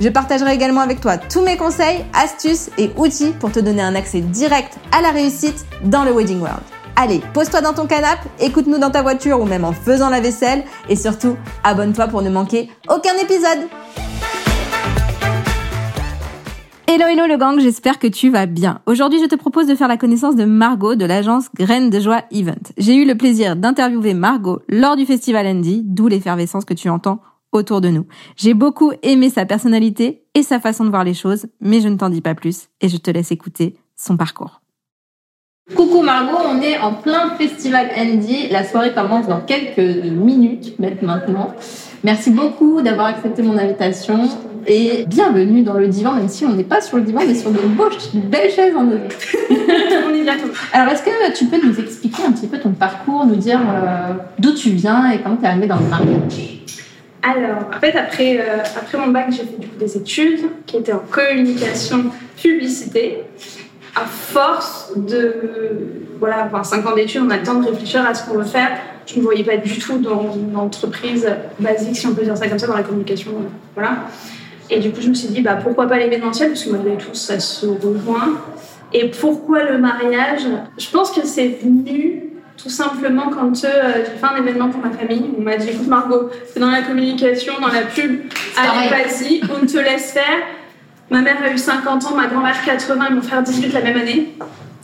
Je partagerai également avec toi tous mes conseils, astuces et outils pour te donner un accès direct à la réussite dans le Wedding World. Allez, pose-toi dans ton canapé, écoute-nous dans ta voiture ou même en faisant la vaisselle et surtout, abonne-toi pour ne manquer aucun épisode. Hello hello le gang, j'espère que tu vas bien. Aujourd'hui, je te propose de faire la connaissance de Margot de l'agence Graines de Joie Event. J'ai eu le plaisir d'interviewer Margot lors du festival Andy, d'où l'effervescence que tu entends autour de nous. J'ai beaucoup aimé sa personnalité et sa façon de voir les choses, mais je ne t'en dis pas plus et je te laisse écouter son parcours. Coucou Margot, on est en plein festival Andy. La soirée commence dans quelques minutes maintenant. Merci beaucoup d'avoir accepté mon invitation et bienvenue dans le divan, même si on n'est pas sur le divan, mais sur de, belles chaises en osier. on est bientôt. Alors, est-ce que tu peux nous expliquer un petit peu ton parcours, nous dire euh, d'où tu viens et comment tu es arrivée dans le mariage alors, en fait, après, euh, après mon bac, j'ai fait du coup, des études qui étaient en communication publicité. À force de voilà, avoir 5 ans d'études, on a le temps de réfléchir à ce qu'on veut faire. Je ne me voyais pas du tout dans une entreprise basique, si on peut dire ça comme ça, dans la communication. Voilà. Et du coup, je me suis dit, bah, pourquoi pas l'événementiel Parce que malgré tout, ça se rejoint. Et pourquoi le mariage? Je pense que c'est venu tout simplement, quand euh, j'ai fait un événement pour ma famille, on m'a dit écoute Margot, c'est dans la communication, dans la pub, allez vas-y, on te laisse faire. Ma mère a eu 50 ans, ma grand-mère 80, ils m'ont fait 18 la même année.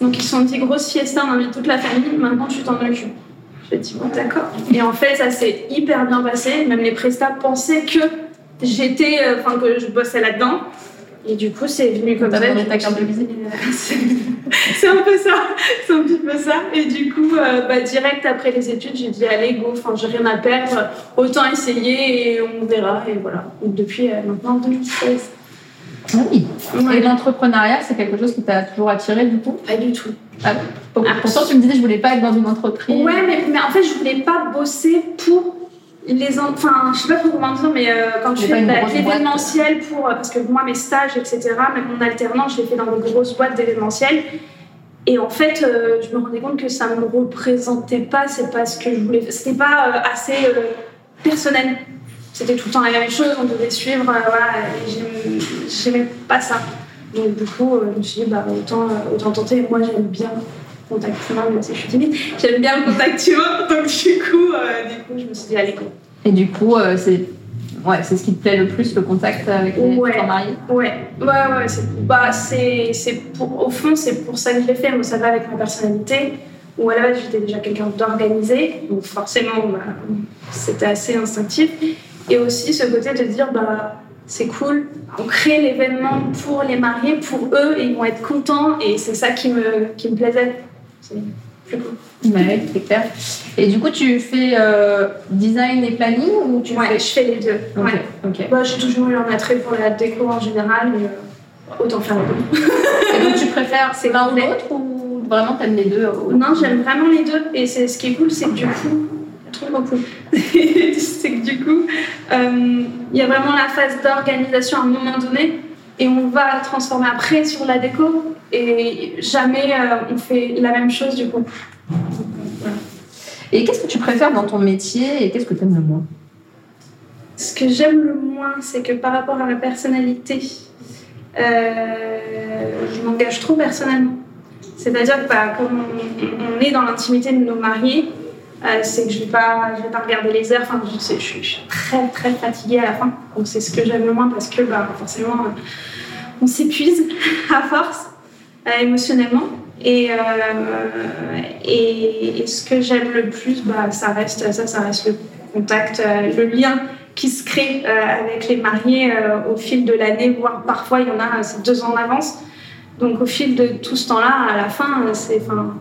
Donc ils se sont dit grosse fiesta, on invite toute la famille, maintenant tu t'en occupes. J'ai dit bon d'accord. Et en fait ça s'est hyper bien passé, même les prestats pensaient que j'étais, euh, enfin que je bossais là-dedans. Et du coup, c'est venu comme ça. ta carte de visite C'est un peu ça, c'est un petit peu ça. Et du coup, euh, bah, direct après les études, j'ai dit allez go, enfin j'ai rien à perdre, autant essayer et on verra. Et voilà. depuis euh, maintenant 2016. Ah oui. Et l'entrepreneuriat, c'est quelque chose qui t'a toujours attiré du coup? Pas du tout. Ah, pourtant, tu me disais je voulais pas être dans une entreprise. Ouais, mais, mais en fait, je voulais pas bosser pour les enfin je sais pas comment dire mais euh, quand tu fais l'événementiel pour euh, parce que moi mes stages etc même mon alternance je l'ai fait dans des grosses boîtes d'événementiel et en fait euh, je me rendais compte que ça me représentait pas c'est pas ce que je voulais c'était pas assez personnel. C'était tout le temps la même chose on devait suivre voilà j'aimais pas ça. Donc du coup je me suis dit bah autant autant tenter. Moi j'aime bien contact humain, même si je suis timide. J'aime bien le contact humain, donc du coup, euh, du coup, je me suis dit, allez, go. Et du coup, euh, c'est ouais, c'est ce qui te plaît le plus, le contact avec les ouais. mariés Ouais, ouais, ouais. C'est, bah, c'est, c'est pour, au fond, c'est pour ça que je l'ai fait. Moi, ça va avec ma personnalité. Où à la base, j'étais déjà quelqu'un d'organisé, donc forcément, bah, c'était assez instinctif. Et aussi ce côté de dire, bah, c'est cool, on crée l'événement pour les mariés, pour eux, et ils vont être contents, et c'est ça qui me, qui me plaisait. C'est. Ouais, c'est clair. Et du coup, tu fais euh, design et planning ou tu ouais, fais... je fais les deux. ouais. ok. Bah, j'ai toujours eu un attrait pour la déco en général, mais euh, autant faire les deux. et donc, tu préfères c'est l'un ou l'autre ou vraiment t'aimes les deux Non, j'aime vraiment les deux. Et c'est, ce qui est cool, c'est que du coup, trop c'est que du coup, euh, il y a vraiment la phase d'organisation à un moment donné et on va transformer après sur la déco et jamais euh, on fait la même chose du coup. Et qu'est-ce que tu préfères dans ton métier et qu'est-ce que tu aimes le moins? Ce que j'aime le moins, c'est que par rapport à ma personnalité, euh, je m'engage trop personnellement. C'est-à-dire que bah, comme on, est dans l'intimité de nos mariés, euh, c'est que je ne vais, pas, je vais pas regarder les heures. Enfin, je, je, suis très très fatiguée à la fin. Donc c'est ce que j'aime le moins parce que bah, forcément on s'épuise à force euh, émotionnellement. Et, euh, et, ce que j'aime le plus, bah, ça reste ça, ça reste le contact, euh, le lien qui se crée avec les mariés au fil de l'année, voire parfois il y en a deux ans en avance. Donc au fil de tout ce temps-là, à la fin, c'est, enfin,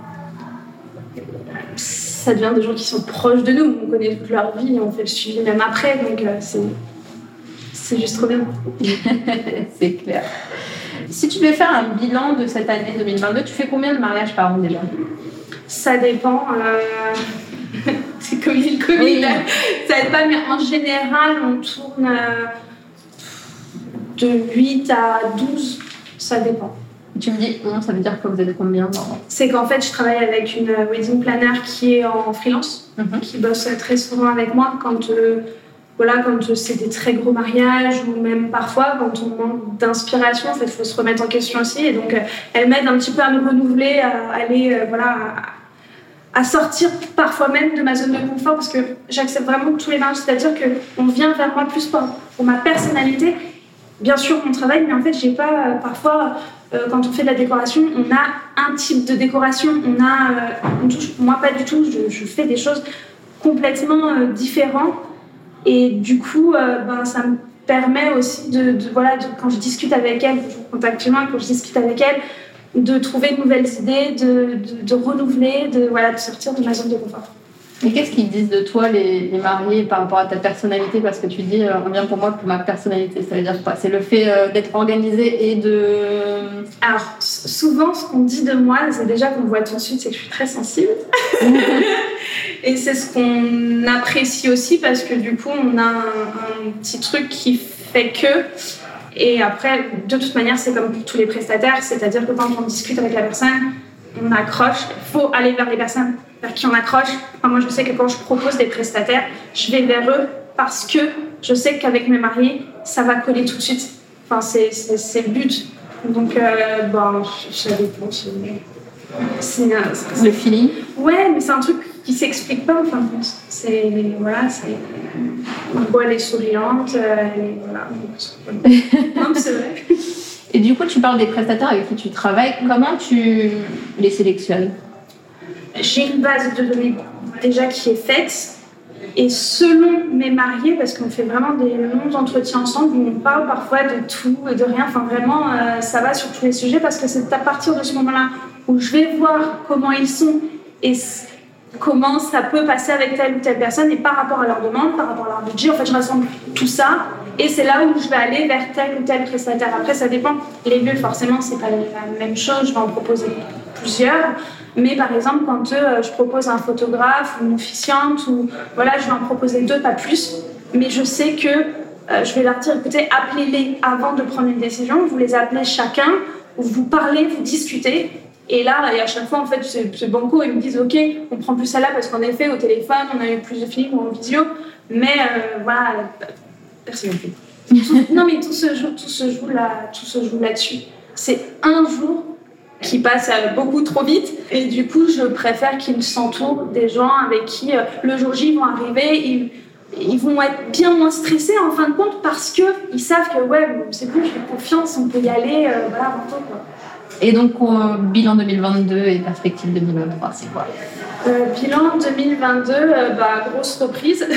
ça devient des gens qui sont proches de nous. On connaît toute leur vie, on fait le suivi même après, donc c'est c'est juste trop bien. c'est clair. Si tu devais faire un bilan de cette année 2022, tu fais combien de mariages par an déjà? Ça dépend. Euh, c'est comme le Covid. Ça dépend, mais en général, on tourne euh, de 8 à 12. Ça dépend. Tu me dis ça veut dire que vous êtes combien C'est qu'en fait, je travaille avec une wedding planner qui est en freelance, mhm. qui bosse très souvent avec moi quand euh, voilà, quand c'est des très gros mariages ou même parfois quand on manque d'inspiration, il faut se remettre en question aussi. Et donc, euh, elle m'aide un petit peu à me renouveler, à aller, euh, voilà, à, sortir parfois même de ma zone de confort parce que j'accepte vraiment tous les mariages. C'est-à-dire qu'on vient vers moi plus pour, pour, ma personnalité. Bien sûr, mon travail, mais en fait, j'ai pas euh, parfois. quand on fait de la décoration, on a un type de décoration, on a, moi pas du tout, je fais des choses complètement différentes et du coup, euh, ben, ça me permet aussi de, voilà, quand je discute avec elle, je contacte moi, quand je discute avec elle, de trouver de nouvelles idées, de, de, renouveler, de, voilà, de sortir de ma zone de confort. Et qu'est-ce qu'ils disent de toi, les, les, mariés, par rapport à ta personnalité? Parce que tu dis, euh, on vient pour moi pour ma personnalité. Ça veut dire quoi? C'est le fait euh, d'être organisé et de. Alors, souvent, ce qu'on dit de moi, c'est déjà qu'on voit tout de suite, c'est que je suis très sensible. et c'est ce qu'on apprécie aussi parce que du coup, on a un, petit truc qui fait que. Et après, de toute manière, c'est comme pour tous les prestataires, c'est-à-dire que quand on discute avec la personne, on accroche. Il faut aller vers les personnes vers qui on accroche. moi, je sais que quand je propose des prestataires, je vais vers eux parce que je sais qu'avec mes mariés, ça va coller tout de suite. Enfin, c'est, le but. Donc, euh, bon, ça dépend. C'est, le feeling? Ouais, mais c'est un truc qui s'explique pas en fin de compte. C'est, voilà, c'est. Bon, elle est souriante, euh, est. Voilà. non, c'est vrai. Et du coup, tu parles des prestataires avec qui tu travailles. Comment tu les sélectionnes? J'ai une base de données déjà qui est faite. Et selon mes mariés, parce qu'on fait vraiment des longs entretiens ensemble où on parle parfois de tout et de rien, enfin vraiment, euh, ça va sur tous les sujets parce que c'est à partir de ce moment-là où je vais voir comment ils sont et comment ça peut passer avec telle ou telle personne et par rapport à leur demande, par rapport à leur budget. En fait, je rassemble tout ça et c'est là où je vais aller vers tel ou tel prestataire. Après, ça dépend. Les lieux, forcément, c'est pas la même chose. Je vais en proposer plusieurs. Mais par exemple, quand euh, je propose un photographe ou une officiante, ou voilà, je vais en proposer deux, pas plus. Mais je sais que euh, je vais leur dire écoutez, appelez-les avant de prendre une décision. Vous les appelez chacun, vous parlez, vous discutez. Et là, et à chaque fois, en fait, c'est banco. Ils me disent ok, on prend plus celle-là parce qu'en effet, au téléphone, on a eu plus de films ou en vidéo. Mais euh, voilà, personnalité. non, mais tout se joue, tout se joue là, tout se joue là-dessus. C'est un jour qui passe euh, beaucoup trop vite et du coup, je préfère qu'ils s'entourent des gens avec qui euh, le jour J ils vont arriver. Ils, ils vont être bien moins stressés en fin de compte parce que ils savent que ouais, c'est bon, j'ai confiance, on peut y aller, euh, voilà, quoi. Et donc, bilan 2022 et perspective 2023, c'est quoi? Bilan 2022, bah, grosse reprise.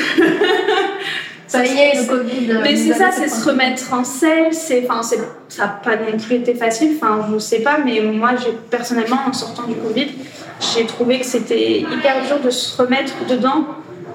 Ça y est, le Covid. Euh, Mais c'est ça, c'est se remettre en selle. C'est, enfin, ça n'a pas non plus été facile. Enfin, je ne sais pas, mais moi, j'ai personnellement, en sortant du Covid, j'ai trouvé que c'était hyper dur de se remettre dedans.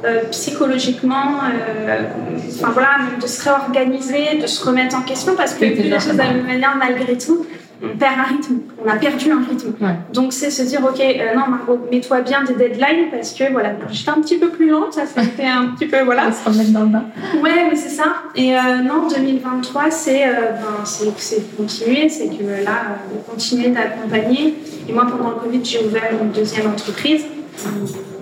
Euh, psychologiquement, euh, enfin voilà, de se réorganiser, de se remettre en question parce que les choses manière malgré tout, on perd un rythme, on a perdu un rythme. Donc c'est se dire, ok, euh, non Margot, mets-toi bien des deadlines parce que voilà, j'étais un petit peu plus lente, ça fait un petit peu, voilà. se remettre dans le bain. Ouais, mais c'est ça. Et euh, non, 2023, c'est euh, ben, continuer, c'est que là, de continuer d'accompagner. Et moi, pendant le Covid, j'ai ouvert une deuxième entreprise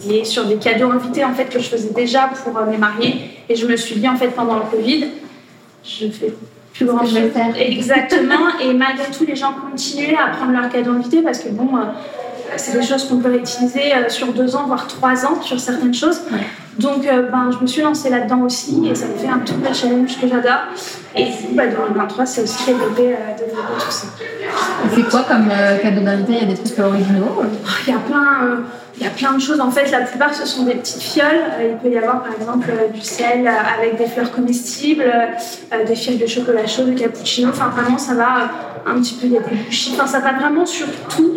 est sur des cadeaux invités en fait que je faisais déjà pour mes mariés. Et je me suis dit en fait pendant le Covid, je fais plus grand chose. Exactement. et malgré tout, les gens continuaient à prendre leur cadeau invité parce que bon, euh, c'est des choses qu'on peut réutiliser euh, sur deux ans, voire trois ans sur certaines choses. Donc, euh, ben, je me suis lancée là-dedans aussi et ça me fait un tout petit challenge que j'adore. Et bah, 2023, c'est aussi développer, tout ça. C'est quoi comme cadeau d'invité? Il y a des trucs originaux? Oh, Il y a plein. Il y a plein de choses. En fait, la plupart, ce sont des petites fioles. Il peut y avoir, par exemple, du sel avec des fleurs comestibles, des fioles de chocolat chaud, de cappuccino. Enfin, vraiment, ça va un petit peu, il y a des bougies. Enfin, ça va vraiment sur tout.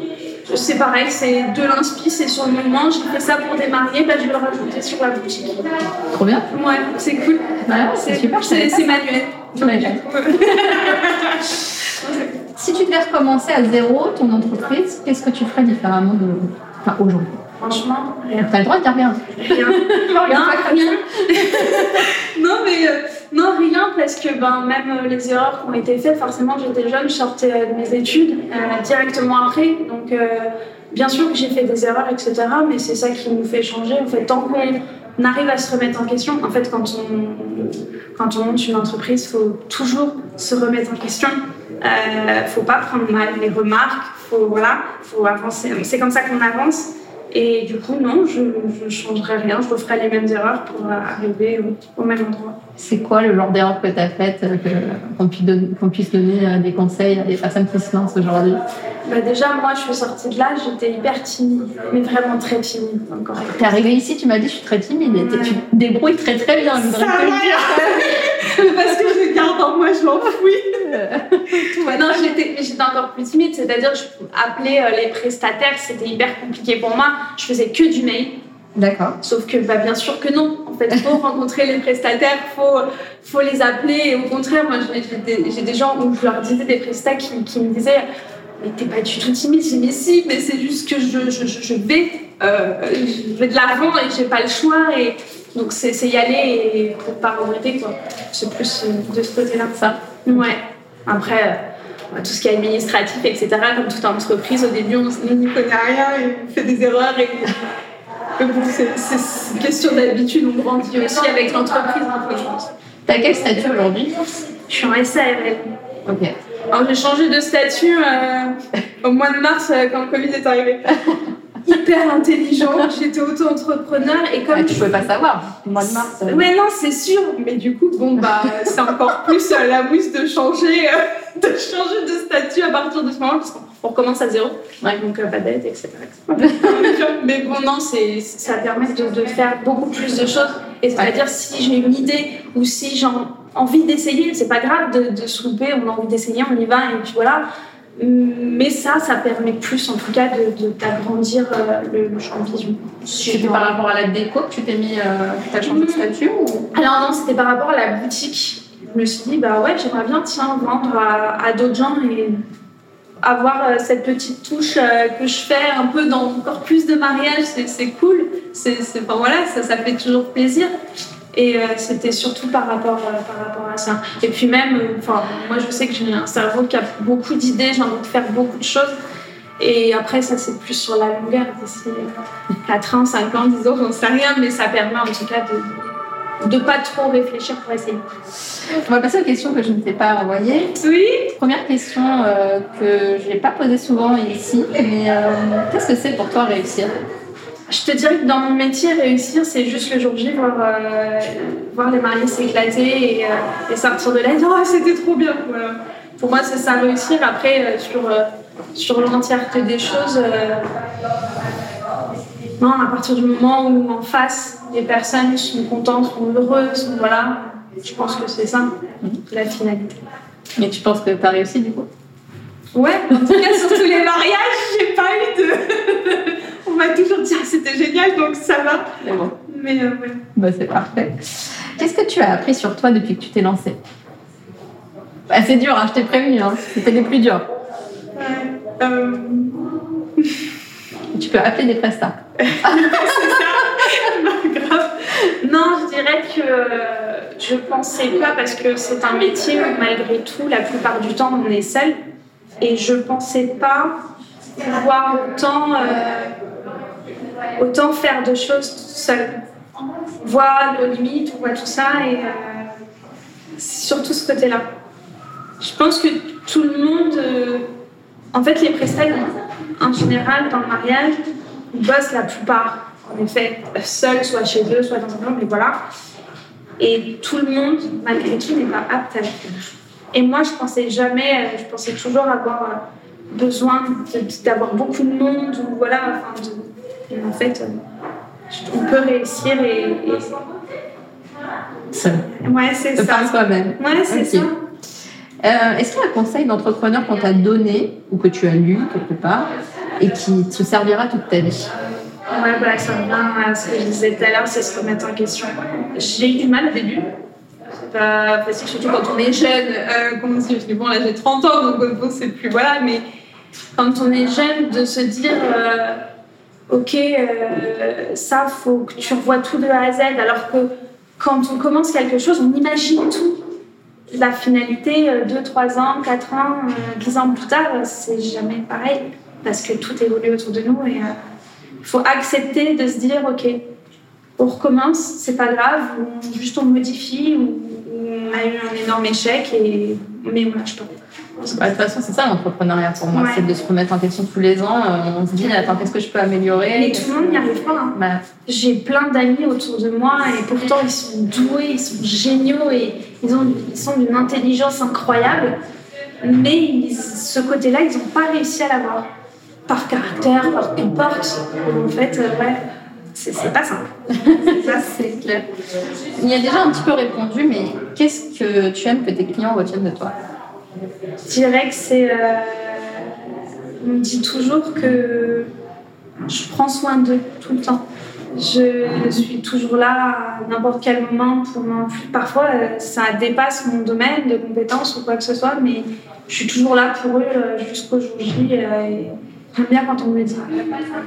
c'est pareil, c'est de l'inspi, c'est sur le moment. J'ai fait ça pour démarrer, bah, je vais le rajouter sur la boutique. Trop bien. Ouais, c'est cool. Ouais, c'est super. C'est manuel. Manuel. Si tu devais recommencer à zéro ton entreprise, qu'est-ce que tu ferais différemment de... enfin, aujourd'hui? Franchement, rien. T'as le droit de dire rien. Rien. Rien. non, mais euh, non, rien, parce que ben, même euh, les erreurs qui ont été faites, forcément, j'étais jeune, je sortais de mes études euh, directement après. Donc, euh, bien sûr que j'ai fait des erreurs, etc., mais c'est ça qui nous fait changer. En fait, tant qu'on arrive à se remettre en question, en fait, quand on, on monte une entreprise, il faut toujours se remettre en question. Euh, faut pas prendre mal les remarques, faut, voilà, faut avancer. C'est comme ça qu'on avance. Et du coup, non, je ne changerai rien. Je referai les mêmes erreurs pour arriver au même endroit. C'est quoi le genre d'erreur que tu as faite, euh, qu'on puisse, donner euh, des conseils à des personnes qui se lancent aujourd'hui? Bah déjà, moi, je suis sortie de là, j'étais hyper timide, mais vraiment très timide encore. T'es arrivée ici, tu m'as dit je suis très timide et tu te débrouilles très très bien, je Ça dire. Parce que je garde en moi, je l'enfouis. Non, j'étais, encore plus timide, c'est-à-dire que je appelais euh, les prestataires, c'était hyper compliqué pour moi. Je faisais que du mail. D'accord. Sauf que, bah, bien sûr que non. En fait, faut rencontrer les prestataires, faut, faut les appeler. Et au contraire, moi, j'ai des, j'ai des gens où je leur disais des prestats qui, qui me disaient Mais t'es pas du tout timide. J'ai dit Mais si, mais c'est juste que je, je, je, je vais, euh, je vais de l'avant et j'ai pas le choix. Et donc, c'est c'est y aller et pour pas regretter, quoi. C'est plus euh, de ce côté-là. Ça. Ouais. Après, euh, tout ce qui est administratif, etc., comme toute entreprise, au début, on on n'y connaît rien et on fait des erreurs. Et... Bon, c'est une question d'habitude, on grandit aussi avec l'entreprise, je pense. T'as quel statut aujourd'hui Je suis en SARL. Ok. Alors, j'ai changé de statut euh, au mois de mars euh, quand le Covid est arrivé. Hyper intelligent, j'étais auto-entrepreneur et comme Ah, tu pouvais pas savoir. Le mois de mars. euh, Ouais, non, c'est sûr. Mais du coup, bon, bah, c'est encore plus euh, la mousse de changer, euh, de changer de statut à partir de ce moment, parce qu'on recommence à zéro. Ouais. Donc, pas d'aide, etc. etc. Mais bon, non, ça permet de, de faire beaucoup plus de choses. Et c'est-à-dire, si j'ai une idée ou si j'ai envie d'essayer, c'est pas grave de, de se louper, on a envie d'essayer, on y va, et puis voilà. Mais ça, ça permet plus, en tout cas, de, de- d'agrandir euh, le, champ de vision. C'était par rapport à la déco que tu t'es mis, euh, que t'as changé de statut ou? Alors non, c'était par rapport à la boutique. Je me suis dit, bah ouais, j'aimerais bien, tiens, vendre à, à d'autres gens et avoir euh, cette petite touche euh, que je fais un peu dans encore plus de mariages, c'est, cool. C'est, voilà, ça, ça fait toujours plaisir. Et euh, c'était surtout par rapport, par rapport à ça. Et puis même, enfin, moi je sais que j'ai un cerveau qui a beaucoup d'idées, j'ai envie de faire beaucoup de choses. Et après, ça c'est plus sur la longueur, d'ici 4 ans, 5 ans, 10 ans, j'en sais rien, mais ça permet en tout cas de, de pas trop réfléchir pour essayer. On va passer aux questions que je ne t'ai pas envoyées. Oui. Première question euh, que je n'ai pas posée souvent ici, mais euh, qu'est-ce que c'est pour toi réussir? Je te dirais que dans mon métier, réussir, c'est juste le jour J, voir, euh, voir les mariés s'éclater et, euh, et sortir de là et dire oh, c'était trop bien. Voilà. Pour moi, c'est ça réussir. Après, sur, sur l'entièreté des choses, non, à partir du moment où en face, les personnes sont contentes, sont heureuses, voilà, je pense que c'est ça, la finalité. Mais tu penses que tu as réussi du coup? Ouais, en tout cas, sur tous les mariages, j'ai pas eu de. On m'a toujours dit ah, c'était génial, donc ça va. Mais bon, Mais euh, ouais. bah, c'est parfait. Qu'est-ce que tu as appris sur toi depuis que tu t'es lancée? Bah, C'est dur, hein, je t'ai prévenu, hein, c'était les plus durs. Ouais. Euh, Tu peux appeler des prestats. non, je dirais que je pensais pas parce que c'est un métier où malgré tout, la plupart du temps, on est seul. Et je pensais pas pouvoir autant, euh, autant faire de choses seule. Voir nos limites, on voit tout ça et euh, surtout ce côté-là. Je pense que tout le monde, euh, en fait, les prestataires, en général, dans le mariage, ils bossent la plupart, en effet, seuls, soit chez eux, soit dans un groupe, mais voilà. Et tout le monde, malgré tout, n'est pas apte à le faire. Et moi, je pensais jamais, euh, je pensais toujours avoir euh, besoin d'avoir beaucoup de monde, ou voilà, enfin, de- et en fait, euh, on peut réussir et. et- Seul. Ouais, c'est De ça. par toi-même. Ouais, c'est ça. Euh, Est-ce qu'il y a un conseil d'entrepreneur qu'on t'a donné ou que tu as lu quelque part et qui te servira toute ta vie? Ouais, bah, ça revient à ce que je disais tout à l'heure, c'est se remettre en question. J'ai eu du mal au début. C'est pas facile, surtout quand on est jeune. Euh, comment dire, bon, là j'ai 30 ans, donc bon, c'est plus. Voilà, mais quand on est jeune, de se dire. Euh, ok, euh, ça, faut que tu revois tout de A à Z, alors que quand on commence quelque chose, on imagine tout. La finalité, 2, 3 ans, 4 ans, 10 ans plus tard, c'est jamais pareil, parce que tout évolue autour de nous et il faut accepter de se dire, ok, on recommence, c'est pas grave, ou juste on modifie, ou on a eu un énorme échec, et... mais on lâche pas. Bah, de toute façon, c'est ça l'entrepreneuriat pour moi, c'est de se remettre en question tous les ans. Euh, on se dit, attends, qu'est-ce que je peux améliorer? Mais tout le monde n'y arrive pas. Hein. Bah. J'ai plein d'amis autour de moi et pourtant ils sont doués, ils sont géniaux et ils, ont, ils sont d'une intelligence incroyable. Mais ce côté-là, ils n'ont pas réussi à l'avoir par caractère, par qu'importe. En fait, euh, ouais, c'est pas simple. Ça, c'est clair. Il y a déjà un petit peu répondu, mais qu'est-ce que tu aimes que tes clients retiennent de toi? Je dirais que c'est. Euh, on me dit toujours que je prends soin d'eux tout le temps. Je suis toujours là à n'importe quel moment pour Parfois, euh, ça dépasse mon domaine de compétences ou quoi que ce soit, mais je suis toujours là pour eux jusqu'au jour J. J'aime bien quand on me dit.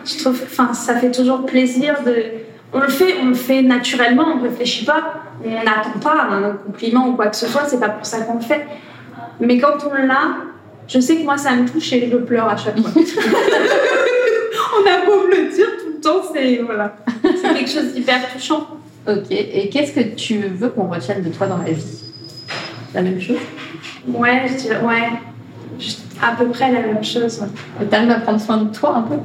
Je trouve, enfin, ça fait toujours plaisir de. On le fait, on le fait naturellement, on ne réfléchit pas, on n'attend pas un compliment ou quoi que ce soit, c'est pas pour ça qu'on le fait. Mais quand on l'a, je sais que moi ça me touche et je pleure à chaque fois. on a beau me le dire tout le temps, c'est voilà, c'est quelque chose d'hyper touchant. Ok. Et qu'est-ce que tu veux qu'on retienne de toi dans la vie? La même chose? Ouais, je dirais ouais à peu près la même chose. Tu arrives à prendre soin de toi un peu?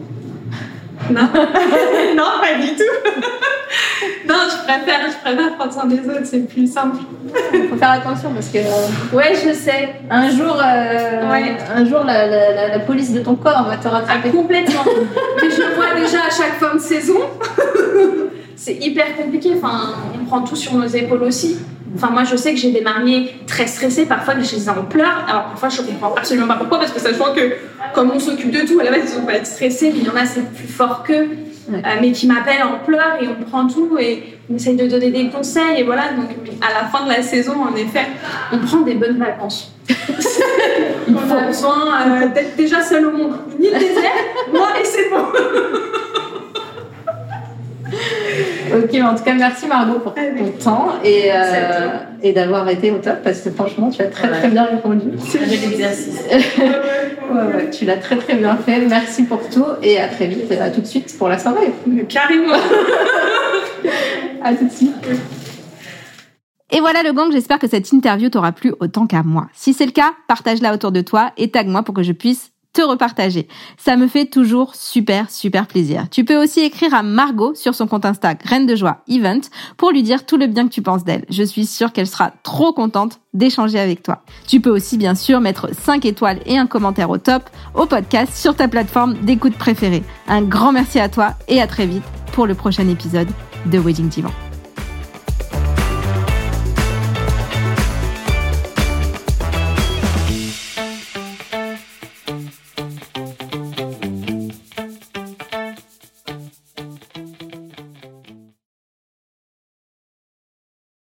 Non, non, pas du tout. non, je préfère, je préfère prendre soin des autres, c'est plus simple. Faut faire attention parce que. Euh, ouais, je sais. Un jour, euh, un jour la, la, la, police de ton corps va te rattraper. Ah, complètement. Mais je le vois déjà à chaque fin de saison. C'est hyper compliqué. Enfin, on prend tout sur nos épaules aussi. Enfin, moi, je sais que j'ai des mariés très stressés, parfois que je les en pleurs. Alors, parfois, je comprends absolument pas pourquoi, parce que ça sachant que, comme on s'occupe de tout, à la base, ils vont pas être stressés, mais il y en a, c'est plus fort qu'eux, euh, mais qui m'appellent en pleurs et on prend tout et on essaye de donner des conseils. Et voilà, donc, à la fin de la saison, en effet, on prend des bonnes vacances. on a besoin euh, d'être déjà seul au monde. Ni le désert, moi, et c'est bon. Ok, en tout cas, merci Margot pour ton temps et, euh, et d'avoir été au top parce que franchement, tu as très très bien répondu. C'est un exercice. ouais, ouais, tu l'as très très bien fait. Merci pour tout et à très vite, à tout de suite pour la soirée. Carrément. à tout de suite. Et voilà le gang, j'espère que cette interview t'aura plu autant qu'à moi. Si c'est le cas, partage-la autour de toi et tag-moi pour que je puisse te repartager. Ça me fait toujours super, super plaisir. Tu peux aussi écrire à Margot sur son compte Insta Graine de Joie Event pour lui dire tout le bien que tu penses d'elle. Je suis sûre qu'elle sera trop contente d'échanger avec toi. Tu peux aussi bien sûr mettre 5 étoiles et un commentaire au top au podcast sur ta plateforme d'écoute préférée. Un grand merci à toi et à très vite pour le prochain épisode de Wedding Divan.